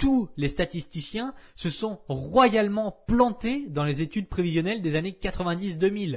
tous les statisticiens se sont royalement plantés dans les études prévisionnelles des années 90-2000.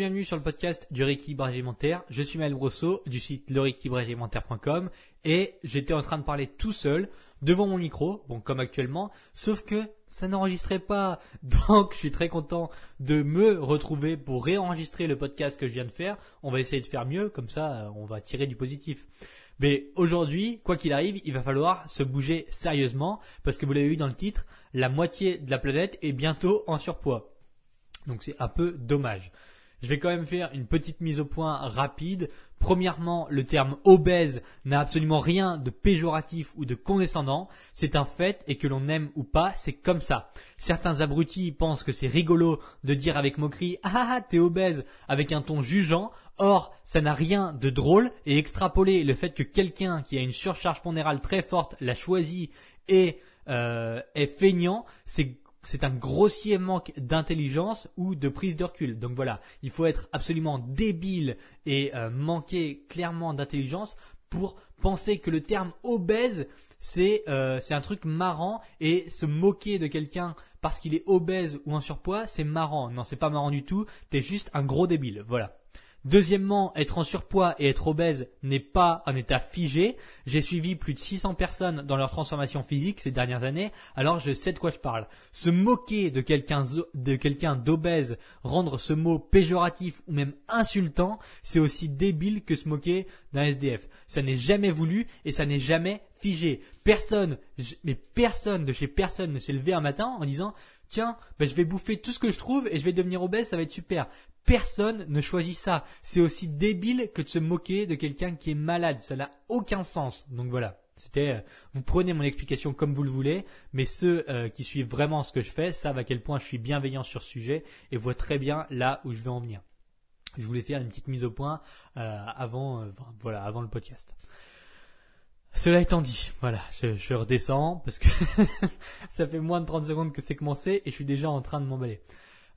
Bienvenue sur le podcast du rééquilibrage alimentaire. Je suis Maël Brosseau du site lerééquilibragealimentaire.com et j'étais en train de parler tout seul devant mon micro, bon comme actuellement, sauf que ça n'enregistrait pas. Donc je suis très content de me retrouver pour réenregistrer le podcast que je viens de faire. On va essayer de faire mieux, comme ça on va tirer du positif. Mais aujourd'hui, quoi qu'il arrive, il va falloir se bouger sérieusement parce que vous l'avez vu dans le titre, la moitié de la planète est bientôt en surpoids. Donc c'est un peu dommage. Je vais quand même faire une petite mise au point rapide. Premièrement, le terme obèse n'a absolument rien de péjoratif ou de condescendant. C'est un fait et que l'on aime ou pas, c'est comme ça. Certains abrutis pensent que c'est rigolo de dire avec moquerie ah ah ah t'es obèse avec un ton jugeant. Or, ça n'a rien de drôle et extrapoler le fait que quelqu'un qui a une surcharge pondérale très forte l'a choisi et euh, est feignant, c'est c'est un grossier manque d'intelligence ou de prise de recul. Donc voilà, il faut être absolument débile et euh, manquer clairement d'intelligence pour penser que le terme obèse c'est euh, un truc marrant et se moquer de quelqu'un parce qu'il est obèse ou en surpoids, c'est marrant. Non, c'est pas marrant du tout, t'es juste un gros débile. Voilà. Deuxièmement, être en surpoids et être obèse n'est pas un état figé. J'ai suivi plus de 600 personnes dans leur transformation physique ces dernières années, alors je sais de quoi je parle. Se moquer de quelqu'un de quelqu'un d'obèse, rendre ce mot péjoratif ou même insultant, c'est aussi débile que se moquer d'un SDF. Ça n'est jamais voulu et ça n'est jamais figé. Personne, mais personne de chez personne ne s'est levé un matin en disant tiens, ben je vais bouffer tout ce que je trouve et je vais devenir obèse, ça va être super. Personne ne choisit ça. C'est aussi débile que de se moquer de quelqu'un qui est malade. Ça n'a aucun sens. Donc voilà. C'était, euh, vous prenez mon explication comme vous le voulez, mais ceux euh, qui suivent vraiment ce que je fais savent à quel point je suis bienveillant sur ce sujet et voient très bien là où je veux en venir. Je voulais faire une petite mise au point euh, avant, voilà, avant le podcast. Cela étant dit, voilà, je, je redescends parce que ça fait moins de 30 secondes que c'est commencé et je suis déjà en train de m'emballer.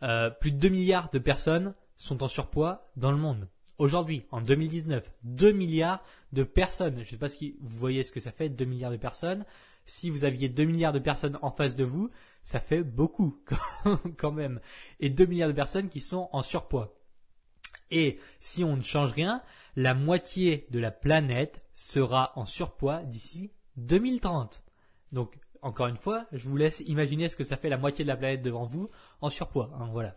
Euh, plus de 2 milliards de personnes sont en surpoids dans le monde. Aujourd'hui, en 2019, 2 milliards de personnes. Je ne sais pas si vous voyez ce que ça fait, 2 milliards de personnes. Si vous aviez 2 milliards de personnes en face de vous, ça fait beaucoup quand même. Et 2 milliards de personnes qui sont en surpoids. Et si on ne change rien, la moitié de la planète sera en surpoids d'ici 2030. Donc, encore une fois, je vous laisse imaginer ce que ça fait la moitié de la planète devant vous en surpoids. Hein, voilà.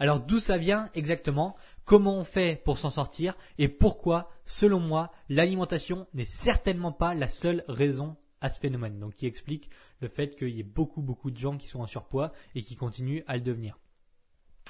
Alors d'où ça vient exactement? Comment on fait pour s'en sortir? Et pourquoi, selon moi, l'alimentation n'est certainement pas la seule raison à ce phénomène? Donc qui explique le fait qu'il y ait beaucoup beaucoup de gens qui sont en surpoids et qui continuent à le devenir.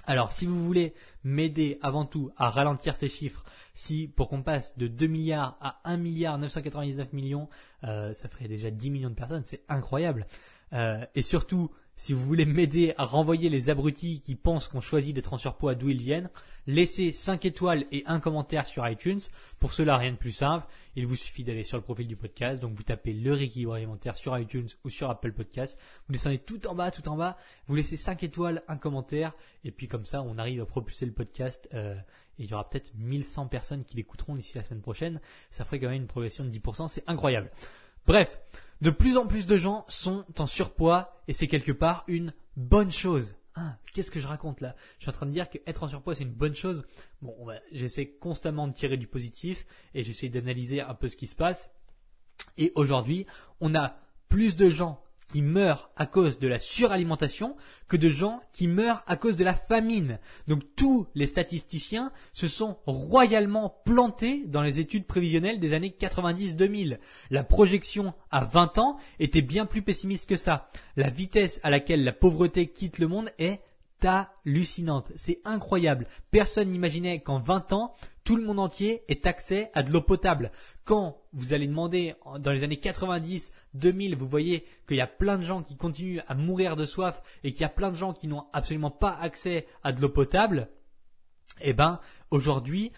Alors, si vous voulez m'aider avant tout à ralentir ces chiffres, si pour qu'on passe de 2 milliards à 1 milliard 999 millions, euh, ça ferait déjà 10 millions de personnes, c'est incroyable. Euh, et surtout, si vous voulez m'aider à renvoyer les abrutis qui pensent qu'on choisit d'être en surpoids d'où ils viennent, laissez 5 étoiles et un commentaire sur iTunes. Pour cela, rien de plus simple. Il vous suffit d'aller sur le profil du podcast. Donc, vous tapez le rééquilibre alimentaire sur iTunes ou sur Apple Podcast. Vous descendez tout en bas, tout en bas. Vous laissez 5 étoiles, un commentaire. Et puis, comme ça, on arrive à propulser le podcast. Euh, et il y aura peut-être 1100 personnes qui l'écouteront d'ici la semaine prochaine. Ça ferait quand même une progression de 10%. C'est incroyable. Bref. De plus en plus de gens sont en surpoids et c'est quelque part une bonne chose. Ah, qu'est-ce que je raconte là? Je suis en train de dire qu'être en surpoids c'est une bonne chose. Bon, j'essaie constamment de tirer du positif et j'essaie d'analyser un peu ce qui se passe. Et aujourd'hui, on a plus de gens qui meurent à cause de la suralimentation que de gens qui meurent à cause de la famine. Donc tous les statisticiens se sont royalement plantés dans les études prévisionnelles des années 90-2000. La projection à 20 ans était bien plus pessimiste que ça. La vitesse à laquelle la pauvreté quitte le monde est hallucinante. C'est incroyable. Personne n'imaginait qu'en 20 ans, tout le monde entier ait accès à de l'eau potable. Quand vous allez demander dans les années 90, 2000, vous voyez qu'il y a plein de gens qui continuent à mourir de soif et qu'il y a plein de gens qui n'ont absolument pas accès à de l'eau potable. Eh ben, aujourd'hui,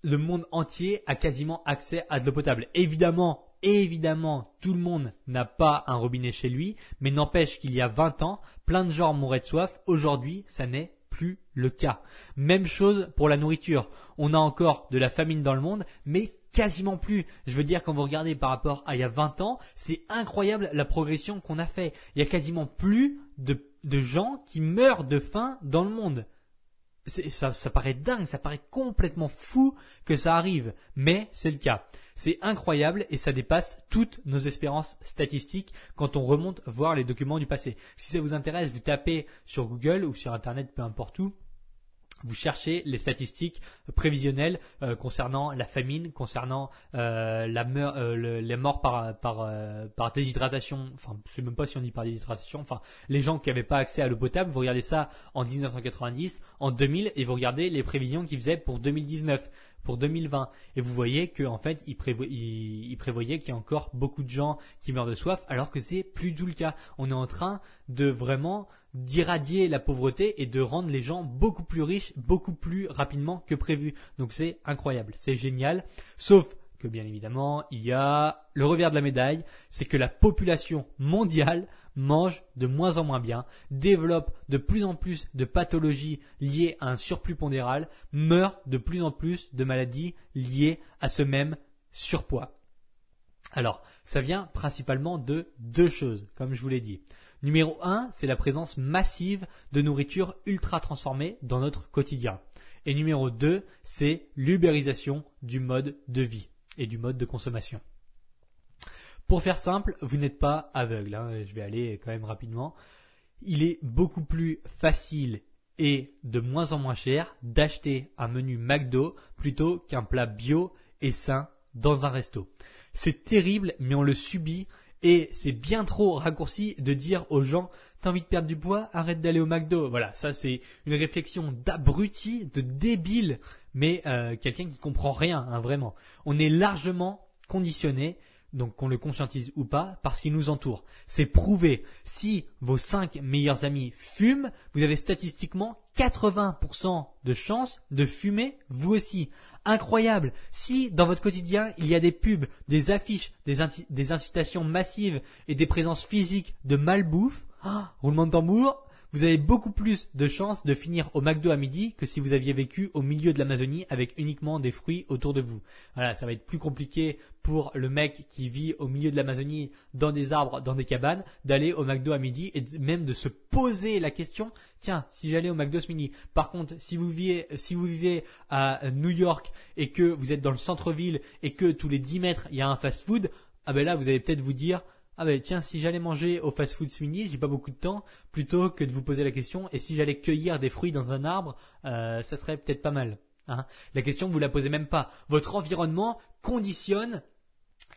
le monde entier a quasiment accès à de l'eau potable. Évidemment, évidemment, tout le monde n'a pas un robinet chez lui, mais n'empêche qu'il y a 20 ans, plein de gens mouraient de soif. Aujourd'hui, ça n'est plus le cas. Même chose pour la nourriture. On a encore de la famine dans le monde, mais quasiment plus. Je veux dire, quand vous regardez par rapport à il y a 20 ans, c'est incroyable la progression qu'on a fait. Il y a quasiment plus de, de gens qui meurent de faim dans le monde ça, ça paraît dingue, ça paraît complètement fou que ça arrive, mais c'est le cas. C'est incroyable et ça dépasse toutes nos espérances statistiques quand on remonte voir les documents du passé. Si ça vous intéresse, vous tapez sur Google ou sur Internet, peu importe où, vous cherchez les statistiques prévisionnelles euh, concernant la famine, concernant euh, euh, les morts par par par déshydratation. Enfin, je sais même pas si on dit par déshydratation. Enfin, les gens qui n'avaient pas accès à l'eau potable. Vous regardez ça en 1990, en 2000, et vous regardez les prévisions qu'ils faisaient pour 2019 pour 2020. Et vous voyez qu'en fait, il, prévoyait qu'il y a encore beaucoup de gens qui meurent de soif, alors que c'est plus tout le cas. On est en train de vraiment d'irradier la pauvreté et de rendre les gens beaucoup plus riches, beaucoup plus rapidement que prévu. Donc c'est incroyable, c'est génial. Sauf que bien évidemment, il y a le revers de la médaille, c'est que la population mondiale mange de moins en moins bien, développe de plus en plus de pathologies liées à un surplus pondéral, meurt de plus en plus de maladies liées à ce même surpoids. Alors, ça vient principalement de deux choses, comme je vous l'ai dit. Numéro 1, c'est la présence massive de nourriture ultra transformée dans notre quotidien. Et numéro 2, c'est l'ubérisation du mode de vie et du mode de consommation. Pour faire simple, vous n'êtes pas aveugle, hein, je vais aller quand même rapidement. Il est beaucoup plus facile et de moins en moins cher d'acheter un menu McDo plutôt qu'un plat bio et sain dans un resto. C'est terrible, mais on le subit et c'est bien trop raccourci de dire aux gens T'as envie de perdre du poids Arrête d'aller au McDo. Voilà, ça c'est une réflexion d'abruti, de débile, mais euh, quelqu'un qui comprend rien, hein, vraiment. On est largement conditionné, donc qu'on le conscientise ou pas, parce qu'il nous entoure. C'est prouvé. Si vos cinq meilleurs amis fument, vous avez statistiquement 80% de chances de fumer vous aussi incroyable. Si dans votre quotidien il y a des pubs, des affiches, des, incitations massives et des présences physiques de malbouffe, oh, roulement de tambour, vous avez beaucoup plus de chances de finir au McDo à midi que si vous aviez vécu au milieu de l'Amazonie avec uniquement des fruits autour de vous. Voilà, ça va être plus compliqué pour le mec qui vit au milieu de l'Amazonie dans des arbres, dans des cabanes, d'aller au McDo à midi et même de se poser la question, tiens, si j'allais au McDo ce midi. Par contre, si vous vivez, si vous vivez à New York et que vous êtes dans le centre-ville et que tous les 10 mètres il y a un fast-food, ah ben là vous allez peut-être vous dire, ah ben tiens, si j'allais manger au fast-food ce midi, j'ai pas beaucoup de temps, plutôt que de vous poser la question, et si j'allais cueillir des fruits dans un arbre, euh, ça serait peut-être pas mal. Hein la question, vous la posez même pas. Votre environnement conditionne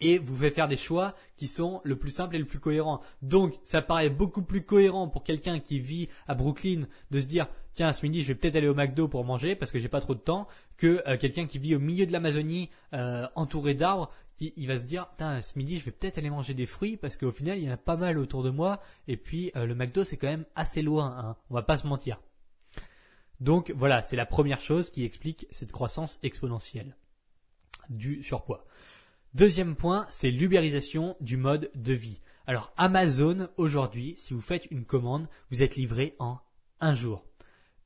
et vous fait faire des choix qui sont le plus simples et le plus cohérents. Donc, ça paraît beaucoup plus cohérent pour quelqu'un qui vit à Brooklyn de se dire tiens, ce midi, je vais peut-être aller au McDo pour manger parce que j'ai pas trop de temps, que euh, quelqu'un qui vit au milieu de l'Amazonie, euh, entouré d'arbres, il va se dire, ce midi, je vais peut-être aller manger des fruits parce qu'au final, il y en a pas mal autour de moi, et puis euh, le McDo, c'est quand même assez loin, hein, on va pas se mentir. Donc voilà, c'est la première chose qui explique cette croissance exponentielle du surpoids. Deuxième point, c'est l'ubérisation du mode de vie. Alors Amazon, aujourd'hui, si vous faites une commande, vous êtes livré en un jour.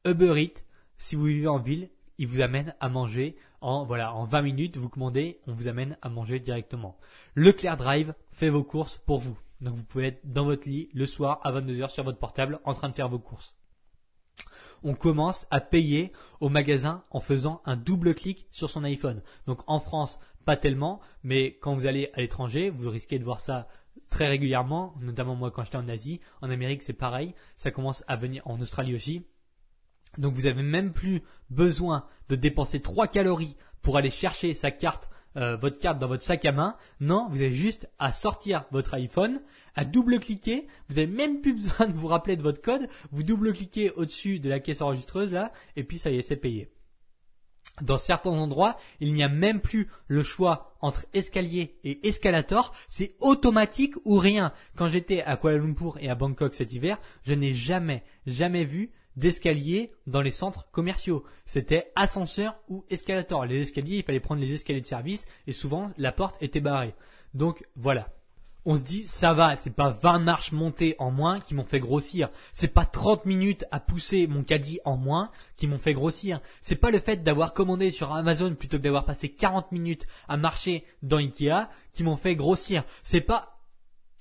Uber Eats, si vous vivez en ville, il vous amène à manger en voilà en 20 minutes. Vous commandez, on vous amène à manger directement. Leclerc Drive fait vos courses pour vous. Donc vous pouvez être dans votre lit le soir à 22h sur votre portable en train de faire vos courses. On commence à payer au magasin en faisant un double clic sur son iPhone. Donc en France, pas tellement, mais quand vous allez à l'étranger, vous risquez de voir ça très régulièrement, notamment moi quand j'étais en Asie. En Amérique, c'est pareil. Ça commence à venir en Australie aussi. Donc vous avez même plus besoin de dépenser 3 calories pour aller chercher sa carte euh, votre carte dans votre sac à main. Non, vous avez juste à sortir votre iPhone, à double-cliquer. Vous n'avez même plus besoin de vous rappeler de votre code. Vous double-cliquez au-dessus de la caisse enregistreuse là, et puis ça y est, c'est payé. Dans certains endroits, il n'y a même plus le choix entre escalier et escalator. C'est automatique ou rien. Quand j'étais à Kuala Lumpur et à Bangkok cet hiver, je n'ai jamais, jamais vu d'escalier dans les centres commerciaux. C'était ascenseur ou escalator. Les escaliers, il fallait prendre les escaliers de service et souvent la porte était barrée. Donc voilà on se dit ça va, c'est pas 20 marches montées en moins qui m'ont fait grossir, c'est pas 30 minutes à pousser mon caddie en moins qui m'ont fait grossir, c'est pas le fait d'avoir commandé sur Amazon plutôt que d'avoir passé 40 minutes à marcher dans Ikea qui m'ont fait grossir, c'est pas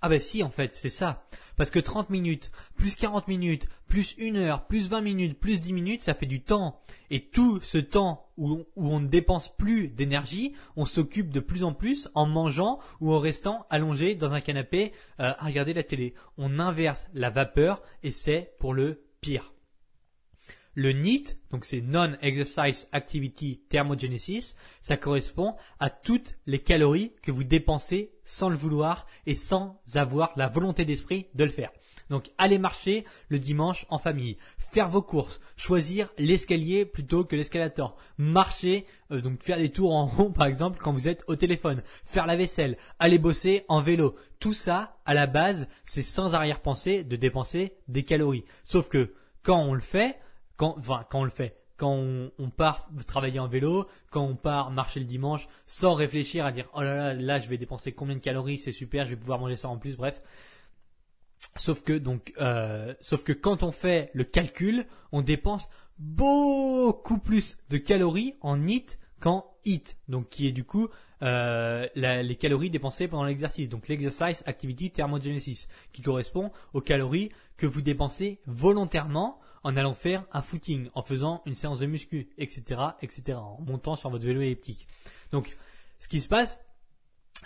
ah ben si en fait, c'est ça. Parce que 30 minutes, plus 40 minutes, plus 1 heure, plus 20 minutes, plus 10 minutes, ça fait du temps. Et tout ce temps où on, ne dépense plus d'énergie, on s'occupe de plus en plus en mangeant ou en restant allongé dans un canapé euh, à regarder la télé. On inverse la vapeur et c'est pour le pire. Le NEAT, donc c'est Non-Exercise Activity Thermogenesis, ça correspond à toutes les calories que vous dépensez sans le vouloir et sans avoir la volonté d'esprit de le faire. Donc aller marcher le dimanche en famille, faire vos courses, choisir l'escalier plutôt que l'escalator, marcher, euh, donc faire des tours en rond par exemple quand vous êtes au téléphone, faire la vaisselle, aller bosser en vélo. Tout ça, à la base, c'est sans arrière-pensée de dépenser des calories. Sauf que quand on le fait, quand, enfin, quand on le fait, quand on, part travailler en vélo, quand on part marcher le dimanche, sans réfléchir à dire oh là là, là je vais dépenser combien de calories, c'est super, je vais pouvoir manger ça en plus, bref. Sauf que donc, euh, sauf que quand on fait le calcul, on dépense beaucoup plus de calories en HIT qu'en HIT, donc qui est du coup euh, les calories dépensées pendant l'exercice, donc l'exercise activity thermogenesis, qui correspond aux calories que vous dépensez volontairement en allant faire un footing, en faisant une séance de muscu, etc., etc., en montant sur votre vélo elliptique. Donc, ce qui se passe,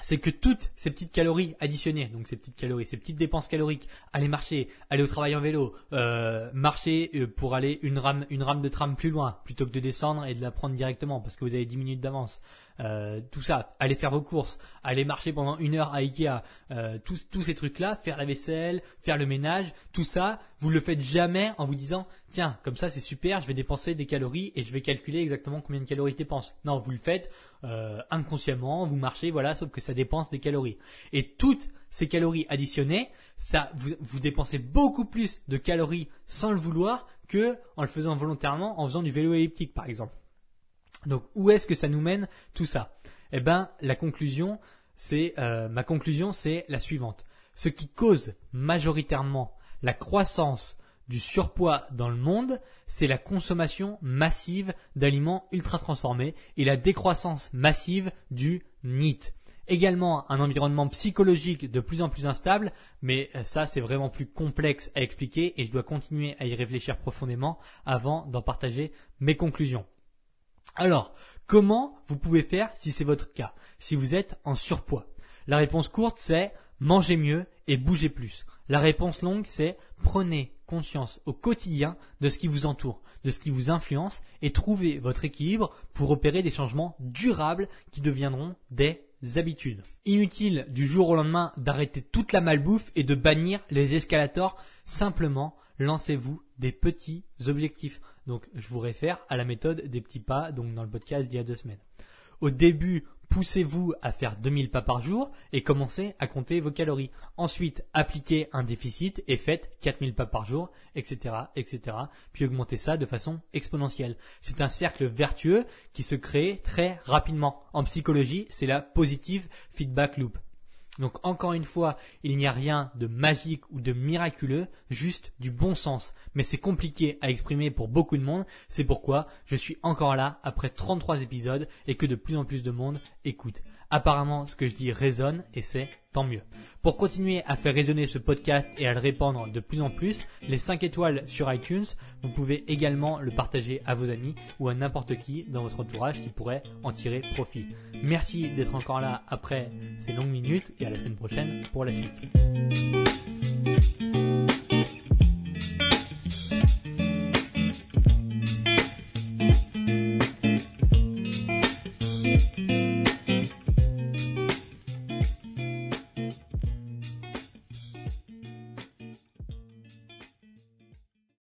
c'est que toutes ces petites calories additionnées, donc ces petites calories, ces petites dépenses caloriques, aller marcher, aller au travail en vélo, euh, marcher euh, pour aller une rame, une rame de tram plus loin, plutôt que de descendre et de la prendre directement parce que vous avez 10 minutes d'avance, euh, tout ça, aller faire vos courses, aller marcher pendant une heure à Ikea, euh, tous, ces trucs-là, faire la vaisselle, faire le ménage, tout ça, vous le faites jamais en vous disant tiens, comme ça c'est super, je vais dépenser des calories et je vais calculer exactement combien de calories je dépense. Non, vous le faites euh, inconsciemment, vous marchez, voilà, sauf que ça dépense des calories. Et toutes ces calories additionnées, ça, vous, vous dépensez beaucoup plus de calories sans le vouloir que en le faisant volontairement, en faisant du vélo elliptique par exemple. Donc où est-ce que ça nous mène tout ça? Eh ben la conclusion, c'est euh, ma conclusion, c'est la suivante. Ce qui cause majoritairement la croissance du surpoids dans le monde, c'est la consommation massive d'aliments ultra transformés et la décroissance massive du NEAT. Également un environnement psychologique de plus en plus instable, mais euh, ça c'est vraiment plus complexe à expliquer et je dois continuer à y réfléchir profondément avant d'en partager mes conclusions. Alors, comment vous pouvez faire si c'est votre cas, si vous êtes en surpoids? La réponse courte, c'est mangez mieux et bougez plus. La réponse longue, c'est prenez conscience au quotidien de ce qui vous entoure, de ce qui vous influence et trouvez votre équilibre pour opérer des changements durables qui deviendront des habitudes. Inutile du jour au lendemain d'arrêter toute la malbouffe et de bannir les escalators, simplement lancez-vous des petits objectifs. Donc, je vous réfère à la méthode des petits pas, donc dans le podcast d'il y a deux semaines. Au début, poussez-vous à faire 2000 pas par jour et commencez à compter vos calories. Ensuite, appliquez un déficit et faites 4000 pas par jour, etc., etc. Puis augmentez ça de façon exponentielle. C'est un cercle vertueux qui se crée très rapidement. En psychologie, c'est la positive feedback loop. Donc encore une fois, il n'y a rien de magique ou de miraculeux, juste du bon sens. Mais c'est compliqué à exprimer pour beaucoup de monde, c'est pourquoi je suis encore là après 33 épisodes et que de plus en plus de monde écoute. Apparemment, ce que je dis résonne et c'est tant mieux. Pour continuer à faire résonner ce podcast et à le répandre de plus en plus, les 5 étoiles sur iTunes, vous pouvez également le partager à vos amis ou à n'importe qui dans votre entourage qui pourrait en tirer profit. Merci d'être encore là après ces longues minutes et à la semaine prochaine pour la suite.